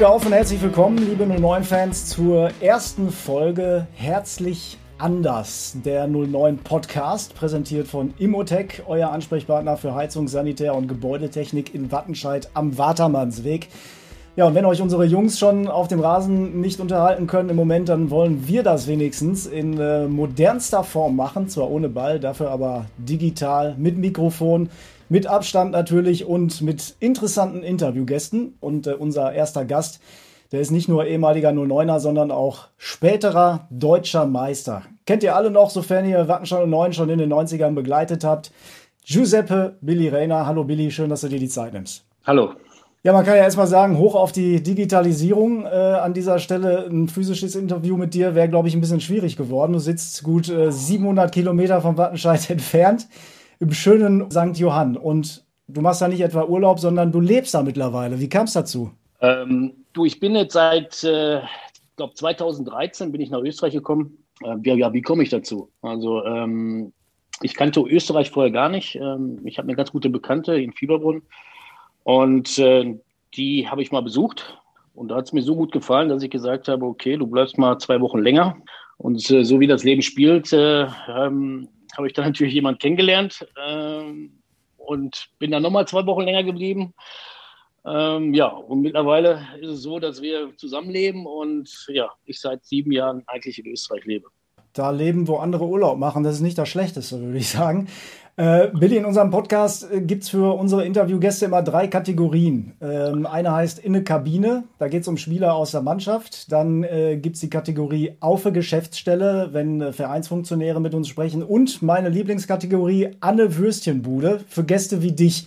Glück auf und herzlich willkommen, liebe 09-Fans, zur ersten Folge Herzlich anders, der 09 Podcast, präsentiert von Immotech, euer Ansprechpartner für Heizung, Sanitär und Gebäudetechnik in Wattenscheid am Watermannsweg. Ja, und wenn euch unsere Jungs schon auf dem Rasen nicht unterhalten können im Moment, dann wollen wir das wenigstens in äh, modernster Form machen, zwar ohne Ball, dafür aber digital, mit Mikrofon, mit Abstand natürlich und mit interessanten Interviewgästen. Und äh, unser erster Gast, der ist nicht nur ehemaliger 09er, sondern auch späterer deutscher Meister. Kennt ihr alle noch, sofern ihr Wattenscheid 09 schon in den 90ern begleitet habt. Giuseppe Billy Reiner. Hallo Billy, schön, dass du dir die Zeit nimmst. Hallo. Ja, man kann ja erstmal sagen, hoch auf die Digitalisierung. Äh, an dieser Stelle ein physisches Interview mit dir wäre, glaube ich, ein bisschen schwierig geworden. Du sitzt gut äh, 700 Kilometer vom Wattenscheid entfernt im schönen St. Johann. Und du machst da nicht etwa Urlaub, sondern du lebst da mittlerweile. Wie kam es dazu? Ähm, du, ich bin jetzt seit, äh, ich glaube, 2013 bin ich nach Österreich gekommen. Äh, ja, ja, wie komme ich dazu? Also, ähm, ich kannte Österreich vorher gar nicht. Ähm, ich habe eine ganz gute Bekannte in Fieberbrunn und äh, die habe ich mal besucht. Und da hat es mir so gut gefallen, dass ich gesagt habe, okay, du bleibst mal zwei Wochen länger. Und äh, so wie das Leben spielt, äh, ähm, habe ich dann natürlich jemanden kennengelernt ähm, und bin dann nochmal zwei Wochen länger geblieben. Ähm, ja, und mittlerweile ist es so, dass wir zusammenleben und ja, ich seit sieben Jahren eigentlich in Österreich lebe. Da leben, wo andere Urlaub machen, das ist nicht das Schlechteste, würde ich sagen. Äh, Billy, in unserem Podcast äh, gibt es für unsere Interviewgäste immer drei Kategorien. Ähm, eine heißt in eine Kabine, da geht es um Spieler aus der Mannschaft. Dann äh, gibt es die Kategorie auf Geschäftsstelle, wenn äh, Vereinsfunktionäre mit uns sprechen. Und meine Lieblingskategorie Anne Würstchenbude für Gäste wie dich.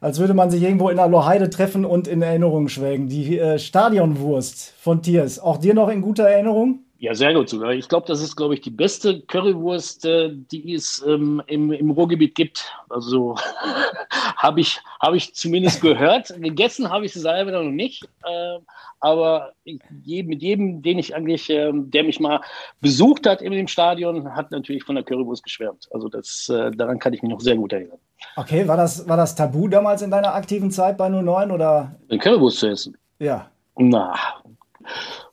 Als würde man sich irgendwo in der Loheide treffen und in Erinnerung schwelgen. Die äh, Stadionwurst von Tiers, auch dir noch in guter Erinnerung? Ja, sehr gut sogar. Ich glaube, das ist, glaube ich, die beste Currywurst, äh, die es ähm, im, im Ruhrgebiet gibt. Also habe ich, hab ich zumindest gehört. Gegessen habe ich sie selber noch nicht. Äh, aber ich, mit jedem, den ich eigentlich, äh, der mich mal besucht hat in dem Stadion, hat natürlich von der Currywurst geschwärmt. Also das, äh, daran kann ich mich noch sehr gut erinnern. Okay, war das, war das Tabu damals in deiner aktiven Zeit bei 09 oder? Eine Currywurst zu essen? Ja. Na,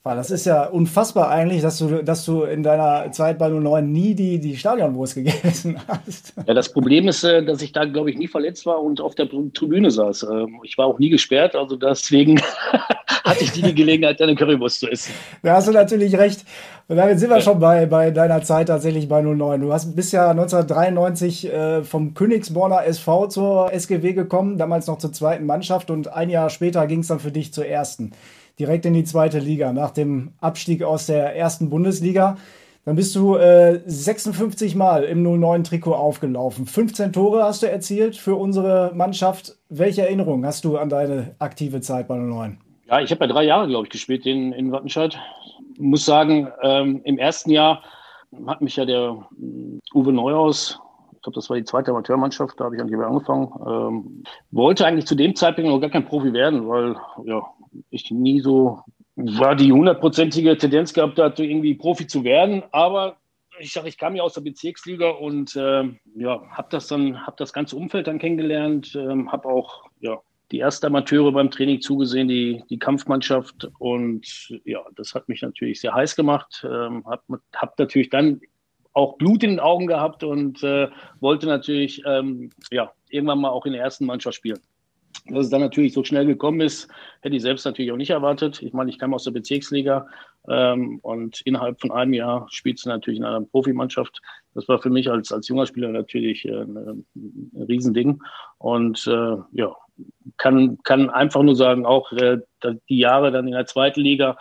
das ist ja unfassbar eigentlich, dass du, dass du in deiner Zeit bei 09 nie die, die Stadionwurst gegessen hast. Ja, das Problem ist, äh, dass ich da, glaube ich, nie verletzt war und auf der Tribüne saß. Ähm, ich war auch nie gesperrt, also deswegen hatte ich die Gelegenheit, eine Currywurst zu essen. Da hast du natürlich recht. Und damit sind wir ja. schon bei, bei deiner Zeit tatsächlich bei 09. Du hast bis ja 1993 äh, vom Königsborner SV zur SGW gekommen, damals noch zur zweiten Mannschaft und ein Jahr später ging es dann für dich zur ersten direkt in die zweite Liga nach dem Abstieg aus der ersten Bundesliga. Dann bist du äh, 56 Mal im 09-Trikot aufgelaufen. 15 Tore hast du erzielt für unsere Mannschaft. Welche Erinnerungen hast du an deine aktive Zeit bei 09? Ja, ich habe ja drei Jahre, glaube ich, gespielt in, in Wattenscheid. Muss sagen, ähm, im ersten Jahr hat mich ja der äh, Uwe Neuhaus, ich glaube, das war die zweite Amateurmannschaft, da habe ich eigentlich angefangen, ähm, wollte eigentlich zu dem Zeitpunkt noch gar kein Profi werden, weil ja, ich nie so war die hundertprozentige Tendenz gehabt hat, irgendwie Profi zu werden. Aber ich sage, ich kam ja aus der Bezirksliga und äh, ja, habe das dann, habe das ganze Umfeld dann kennengelernt, äh, habe auch ja die ersten Amateure beim Training zugesehen, die, die Kampfmannschaft und ja, das hat mich natürlich sehr heiß gemacht. Ähm, habe hab natürlich dann auch Blut in den Augen gehabt und äh, wollte natürlich ähm, ja irgendwann mal auch in der ersten Mannschaft spielen. Dass es dann natürlich so schnell gekommen ist, hätte ich selbst natürlich auch nicht erwartet. Ich meine, ich kam aus der Bezirksliga ähm, und innerhalb von einem Jahr spielst du natürlich in einer Profimannschaft. Das war für mich als, als junger Spieler natürlich äh, ein, Riesending. Und äh, ja, kann, kann einfach nur sagen, auch äh, die Jahre dann in der zweiten Liga,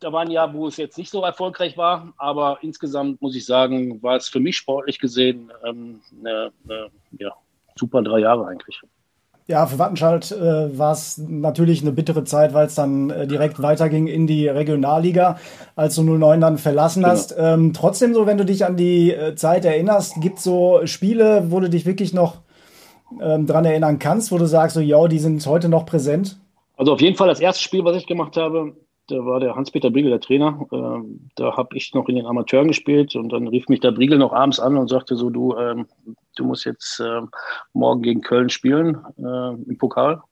da war ein Jahr, wo es jetzt nicht so erfolgreich war, aber insgesamt muss ich sagen, war es für mich sportlich gesehen ähm, eine, eine ja, super drei Jahre eigentlich. Ja, für Wattenscheid äh, war es natürlich eine bittere Zeit, weil es dann äh, direkt weiterging in die Regionalliga, als du 09 dann verlassen genau. hast. Ähm, trotzdem so, wenn du dich an die äh, Zeit erinnerst, gibt es so Spiele, wo du dich wirklich noch ähm, dran erinnern kannst, wo du sagst, so, ja, die sind heute noch präsent? Also auf jeden Fall das erste Spiel, was ich gemacht habe, da war der Hans-Peter Briegel der Trainer. Ähm, da habe ich noch in den Amateuren gespielt und dann rief mich der Briegel noch abends an und sagte so, du, ähm, du musst jetzt äh, morgen gegen Köln spielen äh, im Pokal.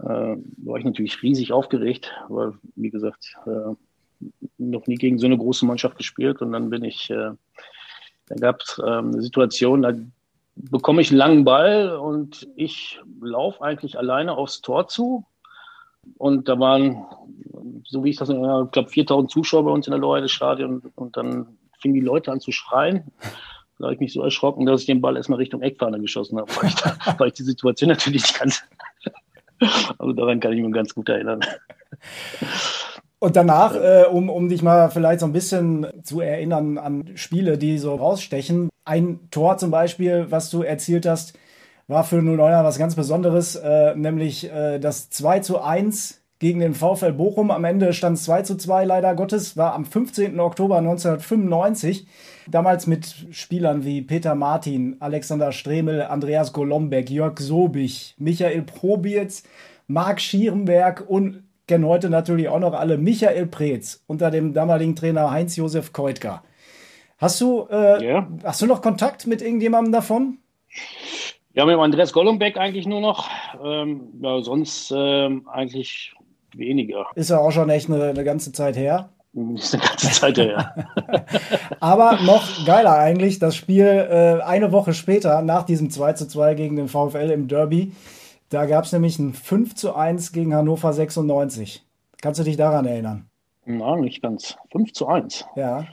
äh, war ich natürlich riesig aufgeregt, weil, wie gesagt, äh, noch nie gegen so eine große Mannschaft gespielt. Und dann bin ich, äh, da gab es äh, eine Situation, da bekomme ich einen langen Ball und ich laufe eigentlich alleine aufs Tor zu. Und da waren, so wie ich das, ich glaube, 4000 Zuschauer bei uns in der Leute Stadion. Und dann fingen die Leute an zu schreien. Da habe ich mich so erschrocken, dass ich den Ball erstmal Richtung Eckfahne geschossen habe, weil ich, da, weil ich die Situation natürlich nicht kannte. Also daran kann ich mich ganz gut erinnern. Und danach, äh, um, um dich mal vielleicht so ein bisschen zu erinnern an Spiele, die so rausstechen. Ein Tor zum Beispiel, was du erzielt hast, war für 09er was ganz Besonderes, äh, nämlich äh, das 2 zu 1 gegen den VfL Bochum. Am Ende stand es 2 zu 2, leider Gottes, war am 15. Oktober 1995. Damals mit Spielern wie Peter Martin, Alexander Stremel, Andreas Golombek, Jörg Sobich, Michael Probierz, Marc Schierenberg und kennen heute natürlich auch noch alle Michael Preetz unter dem damaligen Trainer Heinz-Josef Keutger. Hast du, äh, yeah. hast du noch Kontakt mit irgendjemandem davon? Ja, mit Andreas Golombek eigentlich nur noch. Ähm, ja, sonst ähm, eigentlich weniger. Ist ja auch schon echt eine, eine ganze Zeit her. Ist eine ganze Zeit her. Aber noch geiler eigentlich, das Spiel äh, eine Woche später, nach diesem 2 zu 2 gegen den VfL im Derby, da gab es nämlich ein 5 zu 1 gegen Hannover 96. Kannst du dich daran erinnern? Na, nicht ganz. 5 zu 1. Ja.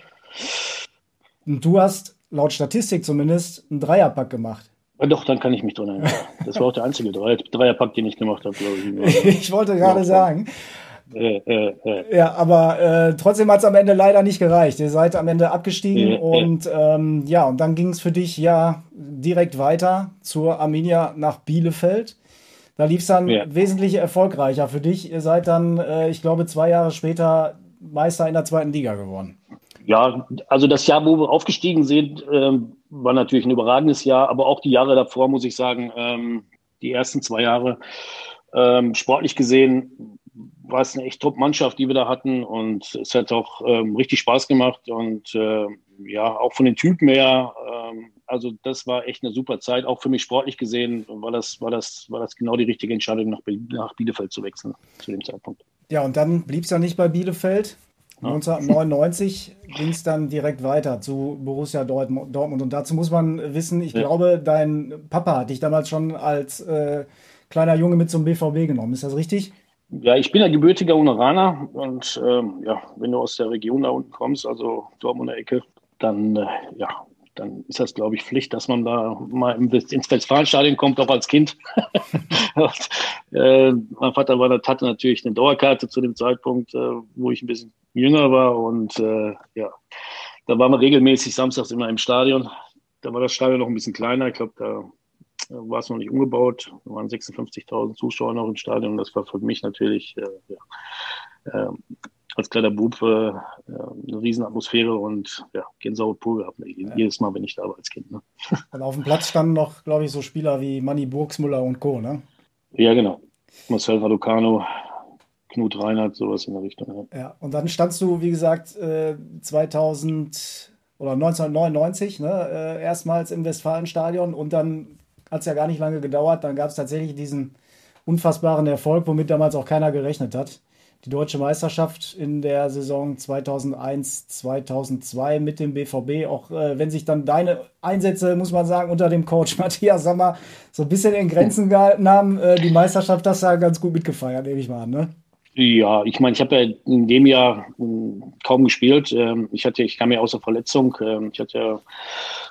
Und du hast laut Statistik zumindest einen Dreierpack gemacht. Ja, doch, dann kann ich mich dran erinnern. Das war auch der einzige Dreierpack, den ich gemacht habe, glaube ich. ich wollte gerade sagen. Äh, äh, äh. Ja, aber äh, trotzdem hat es am Ende leider nicht gereicht. Ihr seid am Ende abgestiegen und ähm, ja, und dann ging es für dich ja direkt weiter zur Arminia nach Bielefeld. Da lief es dann ja. wesentlich erfolgreicher für dich. Ihr seid dann, äh, ich glaube, zwei Jahre später Meister in der zweiten Liga geworden. Ja, also das Jahr, wo wir aufgestiegen sind, ähm, war natürlich ein überragendes Jahr, aber auch die Jahre davor, muss ich sagen, ähm, die ersten zwei Jahre ähm, sportlich gesehen war es eine echt Top-Mannschaft, die wir da hatten und es hat auch ähm, richtig Spaß gemacht und äh, ja, auch von den Typen her, ähm, also das war echt eine super Zeit, auch für mich sportlich gesehen, war das, war das, war das genau die richtige Entscheidung, nach, nach Bielefeld zu wechseln zu dem Zeitpunkt. Ja, und dann blieb es ja nicht bei Bielefeld. 1999 ging es dann direkt weiter zu Borussia Dortmund. Und dazu muss man wissen, ich ja. glaube, dein Papa hat dich damals schon als äh, kleiner Junge mit zum BVB genommen. Ist das richtig? Ja, ich bin ja gebürtiger Uneraner und ähm, ja, wenn du aus der Region da unten kommst, also Dortmunder Ecke, dann äh, ja, dann ist das, glaube ich, Pflicht, dass man da mal ins Westfalenstadion kommt, auch als Kind. und, äh, mein Vater war, hatte natürlich eine Dauerkarte zu dem Zeitpunkt, äh, wo ich ein bisschen jünger war und äh, ja, da waren wir regelmäßig samstags immer im Stadion. Da war das Stadion noch ein bisschen kleiner. Ich glaube, da war es noch nicht umgebaut. Da waren 56.000 Zuschauer noch im Stadion. Das war für mich natürlich äh, ja, äh, als kleiner Bub äh, eine Riesenatmosphäre und ja, Gänsehaut pur gehabt. Ja. Jedes Mal, wenn ich da war als Kind. Ne? Und auf dem Platz standen noch, glaube ich, so Spieler wie Manny Burgsmüller und Co., ne? Ja, genau. Marcel Raducano, Knut Reinhardt, sowas in der Richtung. Ja, ja und dann standst du, wie gesagt, 2000 äh, oder 1999, ne, äh, erstmals im Westfalenstadion und dann hat es ja gar nicht lange gedauert. Dann gab es tatsächlich diesen unfassbaren Erfolg, womit damals auch keiner gerechnet hat. Die deutsche Meisterschaft in der Saison 2001, 2002 mit dem BVB. Auch äh, wenn sich dann deine Einsätze, muss man sagen, unter dem Coach Matthias Sammer so ein bisschen in Grenzen gehalten haben, äh, die Meisterschaft du ja ganz gut mitgefeiert, nehme ich mal an, ne? Ja, ich meine, ich habe ja in dem Jahr hm, kaum gespielt. Ähm, ich hatte, ich kam ja aus der Verletzung. Ähm, ich hatte ja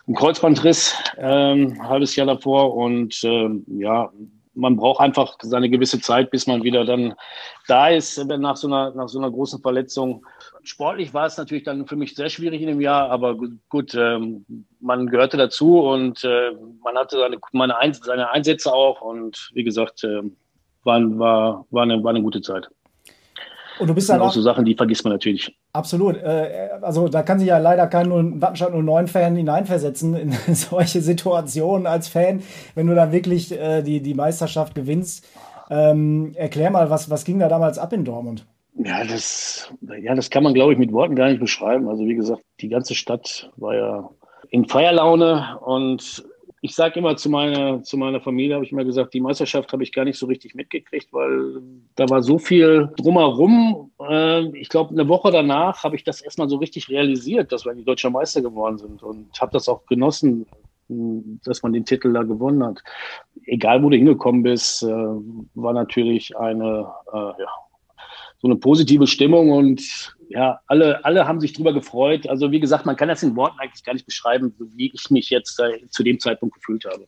einen Kreuzbandriss ähm, ein halbes Jahr davor und ja, man braucht einfach seine gewisse Zeit, bis man wieder dann da ist nach so einer, nach so einer großen Verletzung. Sportlich war es natürlich dann für mich sehr schwierig in dem Jahr, aber gut, ähm, man gehörte dazu und äh, man hatte seine, meine seine Einsätze auch und wie gesagt, äh, war, war, war, eine, war eine gute Zeit. Und du bist das sind auch so Sachen, die vergisst man natürlich. Absolut. Äh, also da kann sich ja leider kein Wattenstadt 09-Fan hineinversetzen in solche Situationen als Fan, wenn du dann wirklich äh, die, die Meisterschaft gewinnst. Ähm, erklär mal, was, was ging da damals ab in Dortmund? Ja, das, ja, das kann man, glaube ich, mit Worten gar nicht beschreiben. Also wie gesagt, die ganze Stadt war ja in Feierlaune und ich sage immer zu meiner, zu meiner Familie, habe ich immer gesagt, die Meisterschaft habe ich gar nicht so richtig mitgekriegt, weil da war so viel drumherum. Äh, ich glaube, eine Woche danach habe ich das erstmal so richtig realisiert, dass wir die deutscher Meister geworden sind und habe das auch genossen, dass man den Titel da gewonnen hat. Egal, wo du hingekommen bist, äh, war natürlich eine, äh, ja, so eine positive Stimmung und ja, alle, alle haben sich drüber gefreut. Also wie gesagt, man kann das in Worten eigentlich gar nicht beschreiben, wie ich mich jetzt äh, zu dem Zeitpunkt gefühlt habe.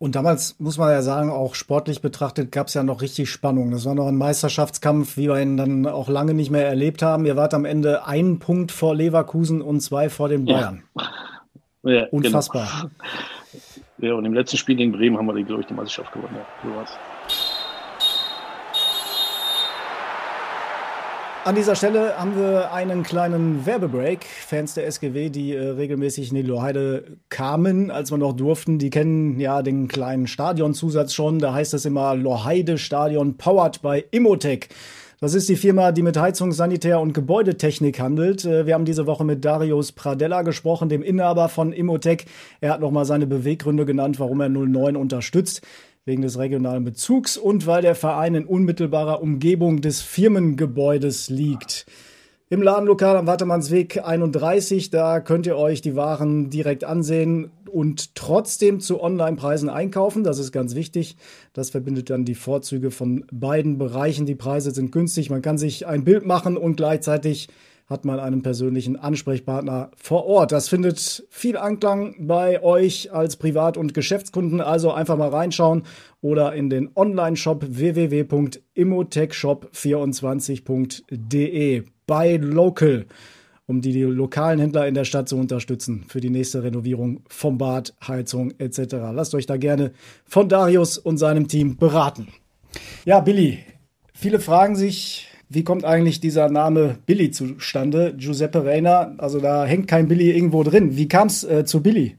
Und damals muss man ja sagen, auch sportlich betrachtet gab es ja noch richtig Spannung. Das war noch ein Meisterschaftskampf, wie wir ihn dann auch lange nicht mehr erlebt haben. Ihr wart am Ende einen Punkt vor Leverkusen und zwei vor den Bayern. Ja. ja Unfassbar. Genau. Ja, und im letzten Spiel gegen Bremen haben wir, glaube ich, die Meisterschaft gewonnen. Ja, so war's. An dieser Stelle haben wir einen kleinen Werbebreak. Fans der SGW, die äh, regelmäßig in die Loheide kamen, als wir noch durften, die kennen ja den kleinen Stadionzusatz schon. Da heißt es immer Loheide Stadion powered by Immotech. Das ist die Firma, die mit Heizung, Sanitär und Gebäudetechnik handelt. Äh, wir haben diese Woche mit Darius Pradella gesprochen, dem Inhaber von Immotech. Er hat nochmal seine Beweggründe genannt, warum er 09 unterstützt wegen des regionalen Bezugs und weil der Verein in unmittelbarer Umgebung des Firmengebäudes liegt. Im Ladenlokal am Wartemannsweg 31, da könnt ihr euch die Waren direkt ansehen und trotzdem zu Online-Preisen einkaufen. Das ist ganz wichtig. Das verbindet dann die Vorzüge von beiden Bereichen. Die Preise sind günstig, man kann sich ein Bild machen und gleichzeitig hat man einen persönlichen Ansprechpartner vor Ort. Das findet viel Anklang bei euch als Privat- und Geschäftskunden. Also einfach mal reinschauen oder in den Online-Shop www.immotechshop24.de bei Local, um die, die lokalen Händler in der Stadt zu unterstützen für die nächste Renovierung vom Bad, Heizung etc. Lasst euch da gerne von Darius und seinem Team beraten. Ja, Billy, viele fragen sich, wie kommt eigentlich dieser Name Billy zustande? Giuseppe Reina, also da hängt kein Billy irgendwo drin. Wie kam es äh, zu Billy?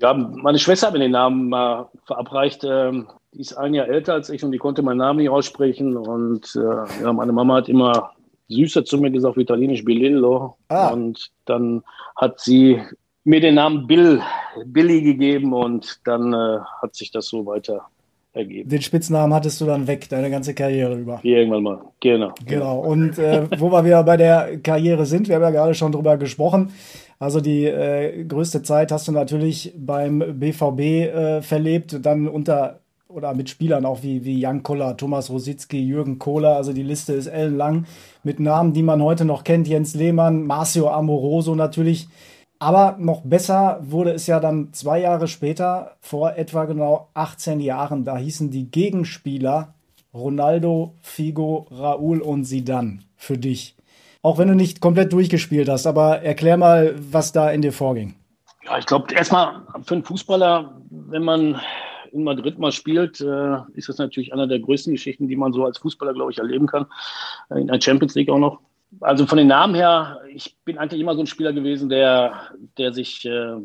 Ja, meine Schwester hat mir den Namen mal verabreicht. Ähm, die ist ein Jahr älter als ich und die konnte meinen Namen nicht aussprechen. Und äh, ja, meine Mama hat immer süßer zu mir gesagt, wie italienisch Bilillo. Ah. Und dann hat sie mir den Namen Bill, Billy gegeben und dann äh, hat sich das so weiter ergeben. Den Spitznamen hattest du dann weg, deine ganze Karriere über. Irgendwann mal, genau. Genau. Und äh, wo wir wieder bei der Karriere sind, wir haben ja gerade schon drüber gesprochen. Also die äh, größte Zeit hast du natürlich beim BVB äh, verlebt, dann unter oder mit Spielern auch wie, wie Jan Koller, Thomas Rositzky, Jürgen Kohler. Also die Liste ist ellenlang mit Namen, die man heute noch kennt. Jens Lehmann, Marcio Amoroso natürlich. Aber noch besser wurde es ja dann zwei Jahre später, vor etwa genau 18 Jahren. Da hießen die Gegenspieler Ronaldo, Figo, Raúl und Zidane für dich. Auch wenn du nicht komplett durchgespielt hast, aber erklär mal, was da in dir vorging. Ja, ich glaube, erstmal für einen Fußballer, wenn man in Madrid mal spielt, äh, ist das natürlich einer der größten Geschichten, die man so als Fußballer, glaube ich, erleben kann. In der Champions League auch noch also von den Namen her, ich bin eigentlich immer so ein Spieler gewesen, der, der sich äh,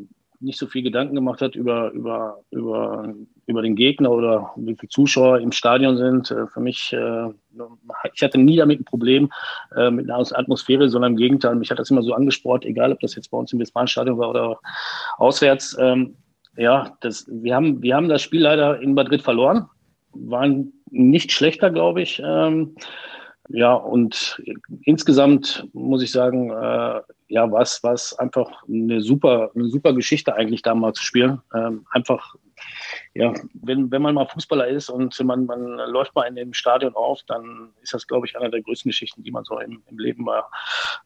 nicht so viel Gedanken gemacht hat über, über, über, über den Gegner oder wie viele Zuschauer im Stadion sind. Äh, für mich, äh, ich hatte nie damit ein Problem äh, mit einer Atmosphäre, sondern im Gegenteil, mich hat das immer so angespornt, egal ob das jetzt bei uns im Westfalenstadion war oder auswärts. Ähm, ja, das, wir, haben, wir haben das Spiel leider in Madrid verloren, waren nicht schlechter, glaube ich. Ja, und insgesamt muss ich sagen, äh, ja, was was einfach eine super eine super Geschichte eigentlich da mal zu spielen. Ähm, einfach ja, wenn, wenn man mal Fußballer ist und man, man läuft mal in dem Stadion auf, dann ist das, glaube ich, einer der größten Geschichten, die man so im, im Leben mal,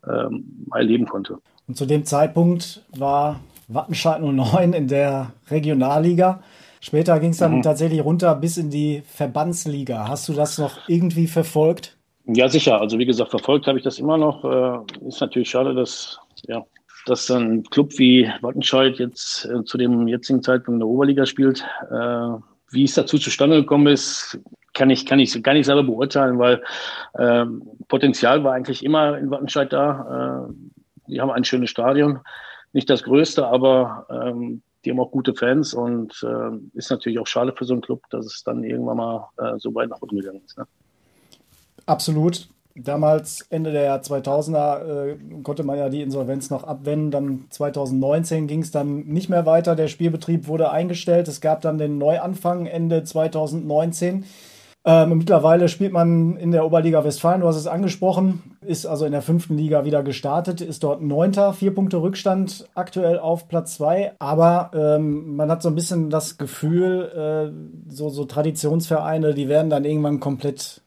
ähm, mal erleben konnte. Und zu dem Zeitpunkt war Wattenscheid 09 in der Regionalliga. Später ging es dann mhm. tatsächlich runter bis in die Verbandsliga. Hast du das noch irgendwie verfolgt? Ja, sicher. Also wie gesagt, verfolgt habe ich das immer noch. Äh, ist natürlich schade, dass, ja, dass ein Club wie Wattenscheid jetzt äh, zu dem jetzigen Zeitpunkt in der Oberliga spielt. Äh, wie es dazu zustande gekommen ist, kann ich, kann ich gar nicht selber beurteilen, weil äh, Potenzial war eigentlich immer in Wattenscheid da. Die haben ein schönes Stadion. Nicht das größte, aber ähm, die haben auch gute Fans und ist natürlich auch schade für so einen Club, dass es dann irgendwann mal so weit nach unten gegangen ist. Ne? Absolut. Damals, Ende der 2000er, äh, konnte man ja die Insolvenz noch abwenden. Dann 2019 ging es dann nicht mehr weiter. Der Spielbetrieb wurde eingestellt. Es gab dann den Neuanfang Ende 2019. Ähm, mittlerweile spielt man in der Oberliga Westfalen, du hast es angesprochen, ist also in der fünften Liga wieder gestartet, ist dort Neunter, vier Punkte Rückstand, aktuell auf Platz zwei. Aber ähm, man hat so ein bisschen das Gefühl, äh, so, so Traditionsvereine, die werden dann irgendwann komplett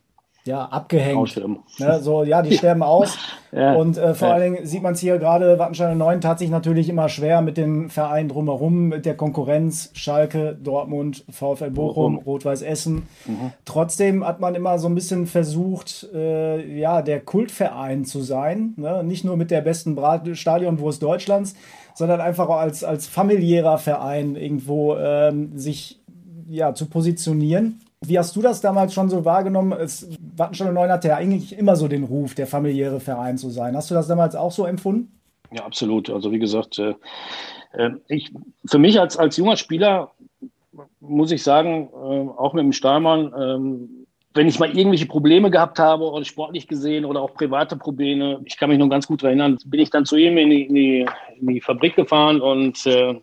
ja, abgehängt. Ne, so, ja, die sterben aus. ja, und äh, vor ja. allen Dingen sieht man es hier gerade, Wattenscheid 9 tat sich natürlich immer schwer mit den Vereinen drumherum, mit der Konkurrenz, Schalke, Dortmund, VfL Bochum, Rot-Weiß Essen. Mhm. Trotzdem hat man immer so ein bisschen versucht, äh, ja, der Kultverein zu sein. Ne? Nicht nur mit der besten Stadionwurst Deutschlands, sondern einfach auch als, als familiärer Verein irgendwo ähm, sich ja, zu positionieren. Wie hast du das damals schon so wahrgenommen? Es, Wattenscheid 9 hatte ja eigentlich immer so den Ruf, der familiäre Verein zu sein. Hast du das damals auch so empfunden? Ja, absolut. Also wie gesagt, äh, äh, ich, für mich als, als junger Spieler muss ich sagen, äh, auch mit dem Stahlmann, äh, wenn ich mal irgendwelche Probleme gehabt habe oder sportlich gesehen oder auch private Probleme, ich kann mich noch ganz gut erinnern, bin ich dann zu ihm in die, in die, in die Fabrik gefahren und äh,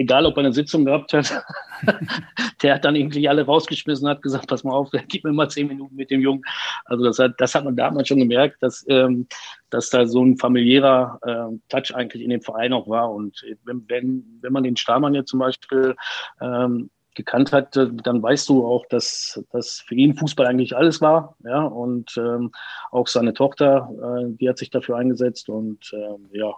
egal ob er eine Sitzung gehabt hat, der hat dann irgendwie alle rausgeschmissen, hat gesagt, pass mal auf, gib mir mal zehn Minuten mit dem Jungen. Also das hat, das hat man damals schon gemerkt, dass, ähm, dass da so ein familiärer äh, Touch eigentlich in dem Verein auch war. Und wenn, wenn, wenn man den Stahlmann jetzt zum Beispiel ähm, gekannt hat, dann weißt du auch, dass, dass für ihn Fußball eigentlich alles war. Ja, und ähm, auch seine Tochter, äh, die hat sich dafür eingesetzt und ähm, ja,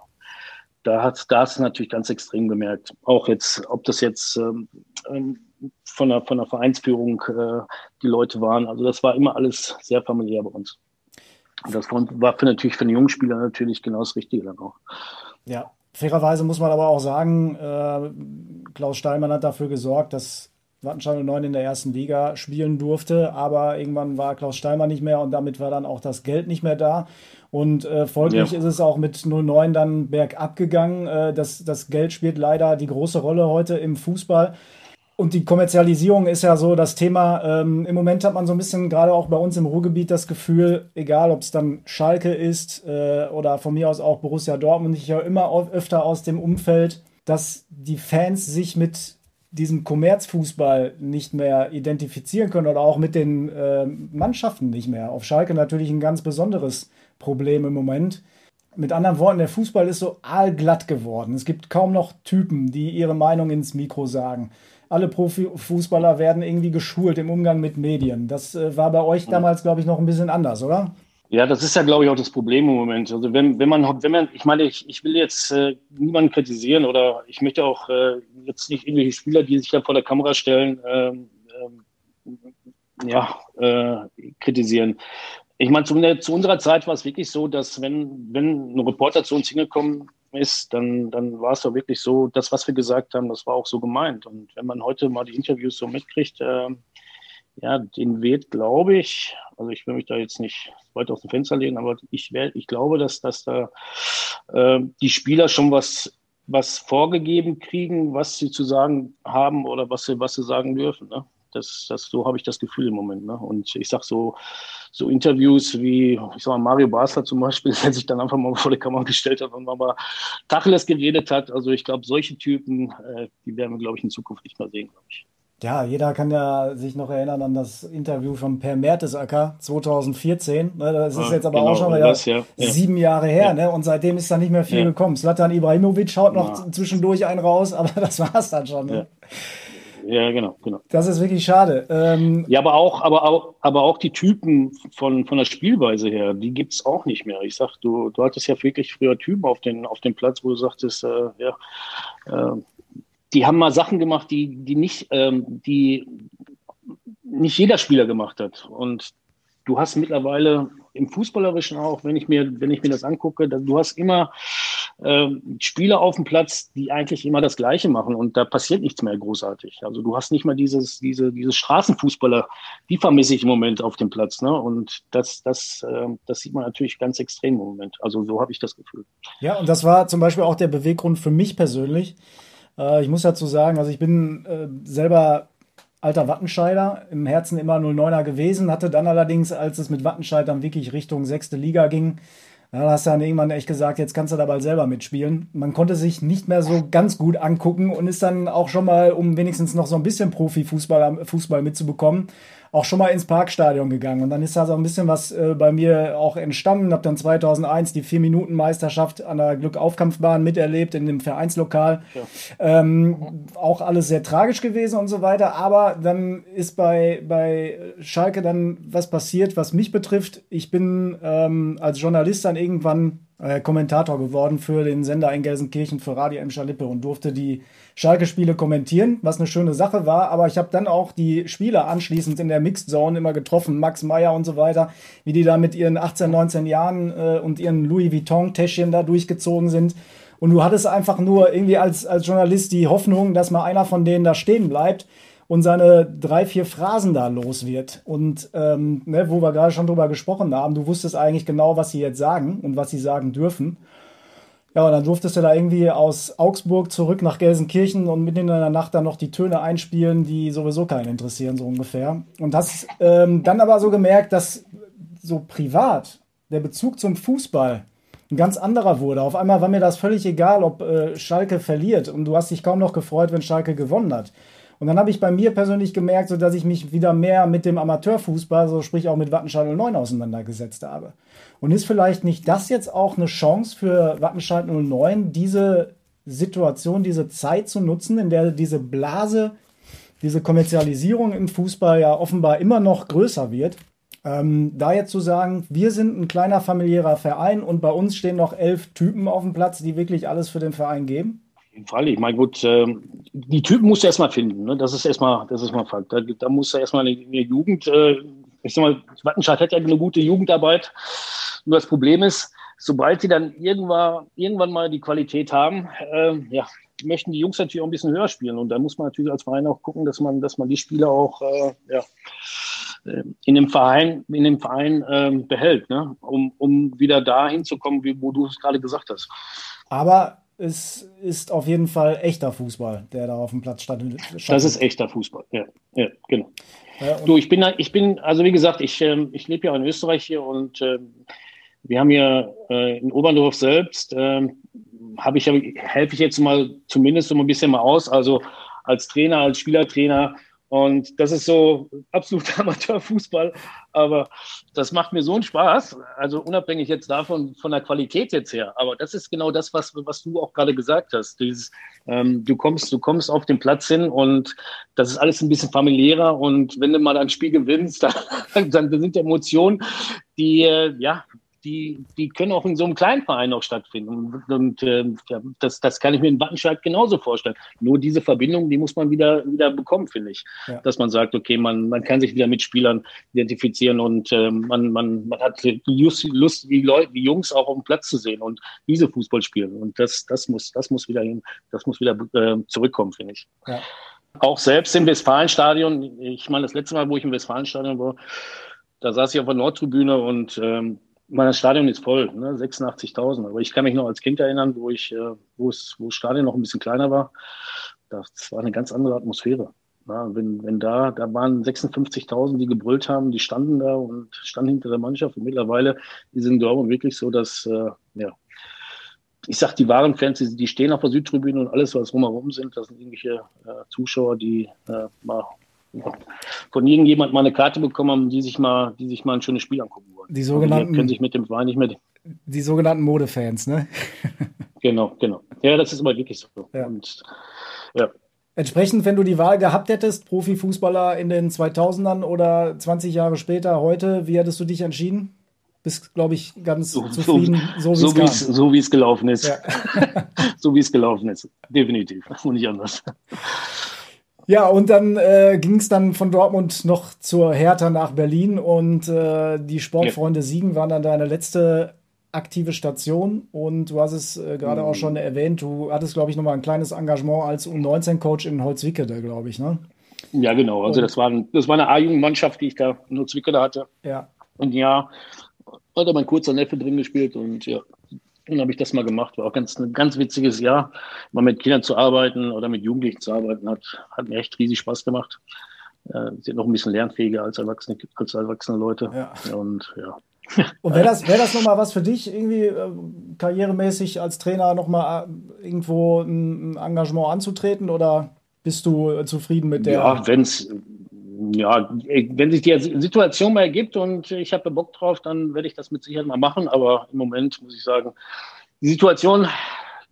da hat das natürlich ganz extrem gemerkt. Auch jetzt, ob das jetzt ähm, ähm, von, der, von der Vereinsführung äh, die Leute waren. Also das war immer alles sehr familiär bei uns. Und das war für natürlich für den jungen Spieler natürlich genau das Richtige dann auch. Ja, fairerweise muss man aber auch sagen, äh, Klaus Steinmann hat dafür gesorgt, dass Wattenscheid 9 in der ersten Liga spielen durfte, aber irgendwann war Klaus Steinmann nicht mehr und damit war dann auch das Geld nicht mehr da. Und äh, folglich ja. ist es auch mit 09 dann bergab gegangen. Äh, das, das Geld spielt leider die große Rolle heute im Fußball. Und die Kommerzialisierung ist ja so das Thema. Ähm, Im Moment hat man so ein bisschen, gerade auch bei uns im Ruhrgebiet, das Gefühl, egal ob es dann Schalke ist äh, oder von mir aus auch Borussia Dortmund, ich höre immer öfter aus dem Umfeld, dass die Fans sich mit diesem Kommerzfußball nicht mehr identifizieren können oder auch mit den äh, Mannschaften nicht mehr. Auf Schalke natürlich ein ganz besonderes Problem im Moment. Mit anderen Worten, der Fußball ist so aalglatt geworden. Es gibt kaum noch Typen, die ihre Meinung ins Mikro sagen. Alle Profifußballer werden irgendwie geschult im Umgang mit Medien. Das äh, war bei euch damals, glaube ich, noch ein bisschen anders, oder? Ja, das ist ja, glaube ich, auch das Problem im Moment. Also wenn, wenn man, wenn man, ich meine, ich, ich will jetzt äh, niemanden kritisieren oder ich möchte auch äh, jetzt nicht irgendwelche Spieler, die sich da vor der Kamera stellen, ähm, ähm, ja, äh, kritisieren. Ich meine, zu, zu, unserer Zeit war es wirklich so, dass wenn, wenn ein Reporter zu uns hingekommen ist, dann, dann war es doch wirklich so, das, was wir gesagt haben, das war auch so gemeint. Und wenn man heute mal die Interviews so mitkriegt, äh, ja, den wird, glaube ich, also ich will mich da jetzt nicht weit aus dem Fenster lehnen, aber ich, wär, ich glaube, dass, dass da äh, die Spieler schon was, was vorgegeben kriegen, was sie zu sagen haben oder was sie, was sie sagen dürfen. Ne? Das, das, so habe ich das Gefühl im Moment. Ne? Und ich sage so, so Interviews wie, ich sag mal, Mario Basler zum Beispiel, der sich dann einfach mal vor der Kamera gestellt hat und mal Tacheles geredet hat. Also ich glaube, solche Typen, äh, die werden wir, glaube ich, in Zukunft nicht mehr sehen, glaube ich. Ja, jeder kann ja sich noch erinnern an das Interview von Per Mertesacker 2014. Ne, das ist jetzt aber genau, auch schon wieder das, ja. sieben Jahre her, ja. ne? Und seitdem ist da nicht mehr viel ja. gekommen. Slatan Ibrahimovic haut noch zwischendurch einen raus, aber das war's dann schon. Ne? Ja, genau, genau. Das ist wirklich schade. Ähm, ja, aber auch, aber auch, aber auch die Typen von, von der Spielweise her, die gibt's auch nicht mehr. Ich sag, du, du hattest ja wirklich früher Typen auf den, auf dem Platz, wo du sagtest, äh, ja, äh, die haben mal Sachen gemacht, die, die nicht, ähm, die nicht jeder Spieler gemacht hat. Und du hast mittlerweile im Fußballerischen auch, wenn ich mir, wenn ich mir das angucke, du hast immer äh, Spieler auf dem Platz, die eigentlich immer das Gleiche machen und da passiert nichts mehr großartig. Also du hast nicht mal dieses, diese, diese Straßenfußballer, die vermisse ich im Moment auf dem Platz. Ne? Und das, das, äh, das sieht man natürlich ganz extrem im Moment. Also so habe ich das Gefühl. Ja, und das war zum Beispiel auch der Beweggrund für mich persönlich, äh, ich muss dazu sagen, also ich bin äh, selber alter Wattenscheider, im Herzen immer 09er gewesen, hatte dann allerdings, als es mit Wattenscheid dann wirklich Richtung sechste Liga ging, da hast du dann irgendwann echt gesagt, jetzt kannst du da bald selber mitspielen. Man konnte sich nicht mehr so ganz gut angucken und ist dann auch schon mal, um wenigstens noch so ein bisschen Profifußball Fußball mitzubekommen, auch schon mal ins Parkstadion gegangen. Und dann ist da so ein bisschen was äh, bei mir auch entstanden. Hab dann 2001 die Vier-Minuten-Meisterschaft an der Glückaufkampfbahn miterlebt in dem Vereinslokal. Ja. Ähm, auch alles sehr tragisch gewesen und so weiter. Aber dann ist bei, bei Schalke dann was passiert, was mich betrifft. Ich bin ähm, als Journalist dann irgendwann äh, Kommentator geworden für den Sender in Gelsenkirchen für Radio Emscher Lippe und durfte die Schalke-Spiele kommentieren, was eine schöne Sache war. Aber ich habe dann auch die Spieler anschließend in der Mixed Zone immer getroffen, Max Meyer und so weiter, wie die da mit ihren 18, 19 Jahren äh, und ihren Louis Vuitton-Täschchen da durchgezogen sind. Und du hattest einfach nur irgendwie als, als Journalist die Hoffnung, dass mal einer von denen da stehen bleibt und seine drei, vier Phrasen da los wird. Und ähm, ne, wo wir gerade schon drüber gesprochen haben, du wusstest eigentlich genau, was sie jetzt sagen und was sie sagen dürfen. Ja, und dann durftest du da irgendwie aus Augsburg zurück nach Gelsenkirchen und mitten in der Nacht dann noch die Töne einspielen, die sowieso keinen interessieren, so ungefähr. Und hast ähm, dann aber so gemerkt, dass so privat der Bezug zum Fußball ein ganz anderer wurde. Auf einmal war mir das völlig egal, ob äh, Schalke verliert. Und du hast dich kaum noch gefreut, wenn Schalke gewonnen hat. Und dann habe ich bei mir persönlich gemerkt, so dass ich mich wieder mehr mit dem Amateurfußball, so sprich auch mit Wattenscheid 09 auseinandergesetzt habe. Und ist vielleicht nicht das jetzt auch eine Chance für Wattenscheid 09, diese Situation, diese Zeit zu nutzen, in der diese Blase, diese Kommerzialisierung im Fußball ja offenbar immer noch größer wird? Ähm, da jetzt zu sagen, wir sind ein kleiner familiärer Verein und bei uns stehen noch elf Typen auf dem Platz, die wirklich alles für den Verein geben? Fall. Ich meine, gut, äh, die Typen musst du erstmal finden. Ne? Das ist erstmal, das ist mal Fakt. Da, da musst du erstmal eine, eine Jugend, äh, ich sag mal, Wattenscheid hat ja eine gute Jugendarbeit. Nur das Problem ist, sobald sie dann irgendwann, irgendwann mal die Qualität haben, äh, ja, möchten die Jungs natürlich auch ein bisschen höher spielen. Und da muss man natürlich als Verein auch gucken, dass man, dass man die Spieler auch äh, ja, äh, in dem Verein, in dem Verein ähm, behält, ne? um, um wieder dahin zu kommen, wie, wo du es gerade gesagt hast. Aber es ist auf jeden Fall echter Fußball, der da auf dem Platz stand. Das ist echter Fußball, ja, ja genau. Ja, du, ich bin, ich bin, also wie gesagt, ich, äh, ich lebe ja in Österreich hier und äh, wir haben hier äh, in Oberndorf selbst, ähm, habe ich, helfe ich jetzt mal zumindest so ein bisschen mal aus, also als Trainer, als Spielertrainer und das ist so absolut Amateurfußball, aber das macht mir so einen Spaß. Also unabhängig jetzt davon, von der Qualität jetzt her. Aber das ist genau das, was, was du auch gerade gesagt hast. Dieses, ähm, du kommst, du kommst auf den Platz hin und das ist alles ein bisschen familiärer. Und wenn du mal ein Spiel gewinnst, dann, dann sind Emotionen, die, äh, ja, die, die können auch in so einem kleinen Verein noch stattfinden. Und, und äh, das, das kann ich mir in Wattenscheid genauso vorstellen. Nur diese Verbindung, die muss man wieder, wieder bekommen, finde ich. Ja. Dass man sagt, okay, man, man kann sich wieder mit Spielern identifizieren und äh, man, man, man hat Lust, Lust die, Leute, die Jungs auch auf dem Platz zu sehen und diese Fußball spielen. Und das, das, muss, das muss wieder hin, das muss wieder äh, zurückkommen, finde ich. Ja. Auch selbst im Westfalenstadion, ich meine, das letzte Mal, wo ich im Westfalenstadion war, da saß ich auf der Nordtribüne und ähm, mein Stadion ist voll, ne? 86.000. Aber ich kann mich noch als Kind erinnern, wo ich, äh, wo es, wo das Stadion noch ein bisschen kleiner war. Das war eine ganz andere Atmosphäre. Ja, wenn, wenn da, da waren 56.000, die gebrüllt haben, die standen da und standen hinter der Mannschaft. Und mittlerweile ist in Dortmund wirklich so, dass, äh, ja, ich sag, die wahren Fans, die, die stehen auf der Südtribüne und alles, was drumherum sind, das sind irgendwelche äh, Zuschauer, die äh, mal von irgendjemand mal eine Karte bekommen haben, die sich mal, die sich mal ein schönes Spiel angucken wollen. Die sogenannten, die können sich mit dem Verein nicht mehr. Die sogenannten Modefans, ne? genau, genau. Ja, das ist aber wirklich so. Ja. Und, ja. Entsprechend, wenn du die Wahl gehabt hättest, Profifußballer in den 2000ern oder 20 Jahre später, heute, wie hättest du dich entschieden? Bist, glaube ich, ganz so, zufrieden, so, so wie es so es gelaufen ist. Ja. so wie es gelaufen ist. Definitiv. Und nicht anders. Ja, und dann äh, ging es dann von Dortmund noch zur Hertha nach Berlin und äh, die Sportfreunde ja. Siegen waren dann deine letzte aktive Station und du hast es äh, gerade mhm. auch schon erwähnt, du hattest, glaube ich, nochmal ein kleines Engagement als U19-Coach in Holzwickede, glaube ich, ne? Ja, genau. Also das war, das war eine A-Jugendmannschaft, die ich da in Holzwickede hatte. Ja. Und ja, hat mein kurzer Neffe drin gespielt und ja, dann habe ich das mal gemacht. War auch ganz, ein ganz witziges Jahr. Mal mit Kindern zu arbeiten oder mit Jugendlichen zu arbeiten, hat, hat mir echt riesig Spaß gemacht. äh, sind noch ein bisschen lernfähiger als erwachsene, als erwachsene Leute. Ja. Und ja. Und wäre das, wär das nochmal was für dich, irgendwie äh, karrieremäßig als Trainer nochmal äh, irgendwo ein, Engagement anzutreten oder bist du äh, zufrieden mit der? Ja, wenn es ja, wenn sich die Situation mal ergibt und ich habe Bock drauf, dann werde ich das mit Sicherheit mal machen. Aber im Moment muss ich sagen, die Situation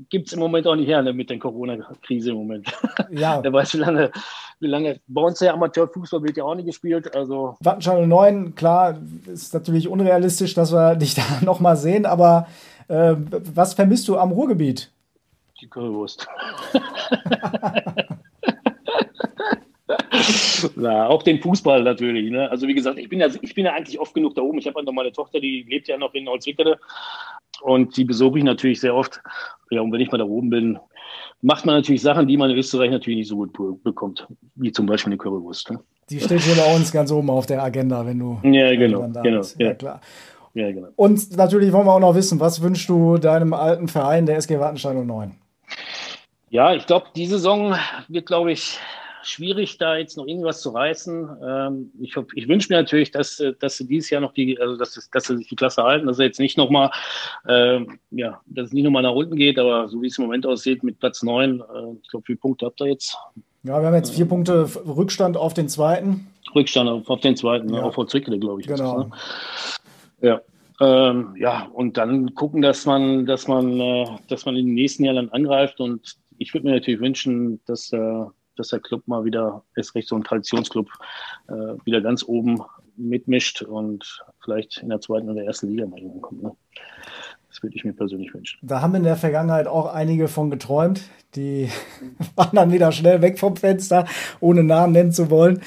gibt es im Moment auch nicht her ne, mit der Corona-Krise im Moment. Ja. Wer weiß, wie lange, wie lange. Bei uns der Amateurfußball wird ja auch nicht gespielt. Also. Wattenscheid 9, klar, ist natürlich unrealistisch, dass wir dich da nochmal sehen, aber äh, was vermisst du am Ruhrgebiet? Die Currywurst. Na, auch den Fußball natürlich. Ne? Also wie gesagt, ich bin ja, ich bin ja eigentlich oft genug da oben. Ich habe ja noch meine Tochter, die lebt ja noch in Holzwickede und die besuche ich natürlich sehr oft. Ja, und wenn ich mal da oben bin, macht man natürlich Sachen, die man in Österreich natürlich nicht so gut bekommt, wie zum Beispiel eine Currywurst. Ne? Die steht hier bei uns ganz oben auf der Agenda, wenn du. Ja, genau. genau ja. ja, klar. Ja, genau. Und natürlich wollen wir auch noch wissen, was wünschst du deinem alten Verein, der SG Wattenstein 09? Ja, ich glaube, die Saison wird, glaube ich, schwierig, da jetzt noch irgendwas zu reißen. Ähm, ich ich wünsche mir natürlich, dass, dass sie dieses Jahr noch die, also dass, dass sie sich die Klasse halten, dass er jetzt nicht nochmal, äh, ja, dass es nicht nochmal nach unten geht, aber so wie es im Moment aussieht mit Platz 9, äh, ich glaube, wie viele Punkte habt ihr jetzt? Ja, wir haben jetzt vier Punkte Rückstand auf den zweiten. Rückstand auf, auf den zweiten, ne? ja. auf Zwickele, glaube ich. Genau. Das, ne? Ja. Ähm, ja, und dann gucken, dass man, dass man, äh, dass man in den nächsten Jahren angreift. Und ich würde mir natürlich wünschen, dass, äh, dass der Club mal wieder, ist recht so ein Traditionsclub, äh, wieder ganz oben mitmischt und vielleicht in der zweiten oder ersten Liga mal irgendwann kommt. Ne? Das würde ich mir persönlich wünschen. Da haben in der Vergangenheit auch einige von geträumt. Die waren dann wieder schnell weg vom Fenster, ohne Namen nennen zu wollen.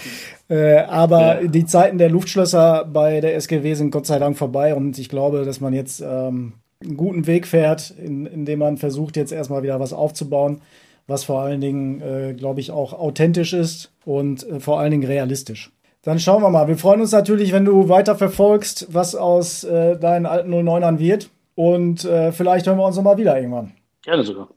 Äh, aber ja. die Zeiten der Luftschlösser bei der SGW sind Gott sei Dank vorbei und ich glaube, dass man jetzt ähm, einen guten Weg fährt, in, indem man versucht, jetzt erstmal wieder was aufzubauen was vor allen Dingen, äh, glaube ich, auch authentisch ist und äh, vor allen Dingen realistisch. Dann schauen wir mal. Wir freuen uns natürlich, wenn du weiter verfolgst, was aus äh, deinen alten 09ern wird. Und äh, vielleicht hören wir uns nochmal wieder irgendwann. Gerne sogar.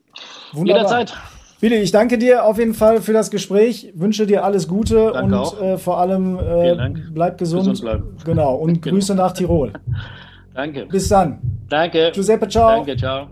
Wunderbar. Jederzeit. Willi, ich danke dir auf jeden Fall für das Gespräch, wünsche dir alles Gute danke und äh, vor allem äh, bleib gesund. gesund bleiben. Genau, und genau. Grüße nach Tirol. danke. Bis dann. Danke. Giuseppe, ciao. Danke, ciao.